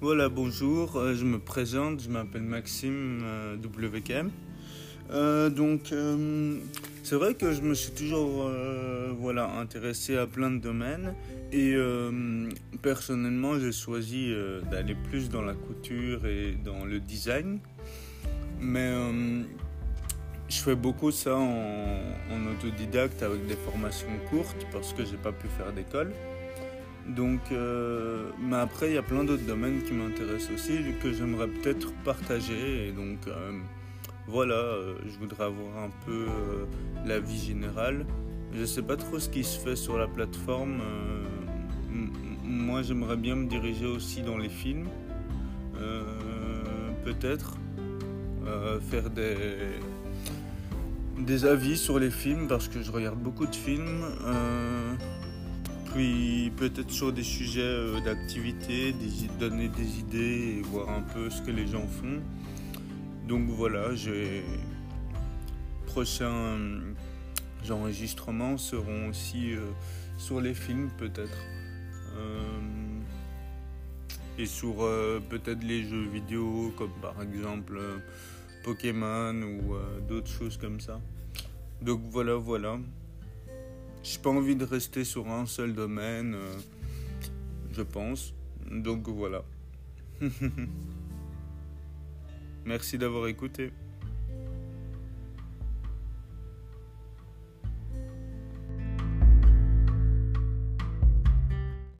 Voilà, bonjour, euh, je me présente, je m'appelle Maxime euh, WKM. Euh, donc, c'est vrai que je me suis toujours voilà, intéressé à plein de domaines et personnellement, j'ai choisi d'aller plus dans la couture et dans le design. Mais je fais beaucoup ça en, en autodidacte avec des formations courtes parce que j'ai pas pu faire d'école. Donc, euh, mais après, il y a plein d'autres domaines qui m'intéressent aussi, que j'aimerais peut-être partager. Et donc, euh, voilà, euh, je voudrais avoir un peu euh, la vie générale. Je sais pas trop ce qui se fait sur la plateforme. moi, j'aimerais bien me diriger aussi dans les films. Peut-être faire des, des avis sur les films parce que je regarde beaucoup de films. Puis peut-être sur des sujets euh, d'activité, donner des idées et voir un peu ce que les gens font. Donc voilà, j'ai prochains euh, enregistrements seront aussi euh, sur les films peut-être. Et sur peut-être les jeux vidéo comme par exemple Pokémon ou d'autres choses comme ça. Donc voilà, voilà. J'ai pas envie de rester sur un seul domaine, euh, je pense. Donc voilà. Merci d'avoir écouté.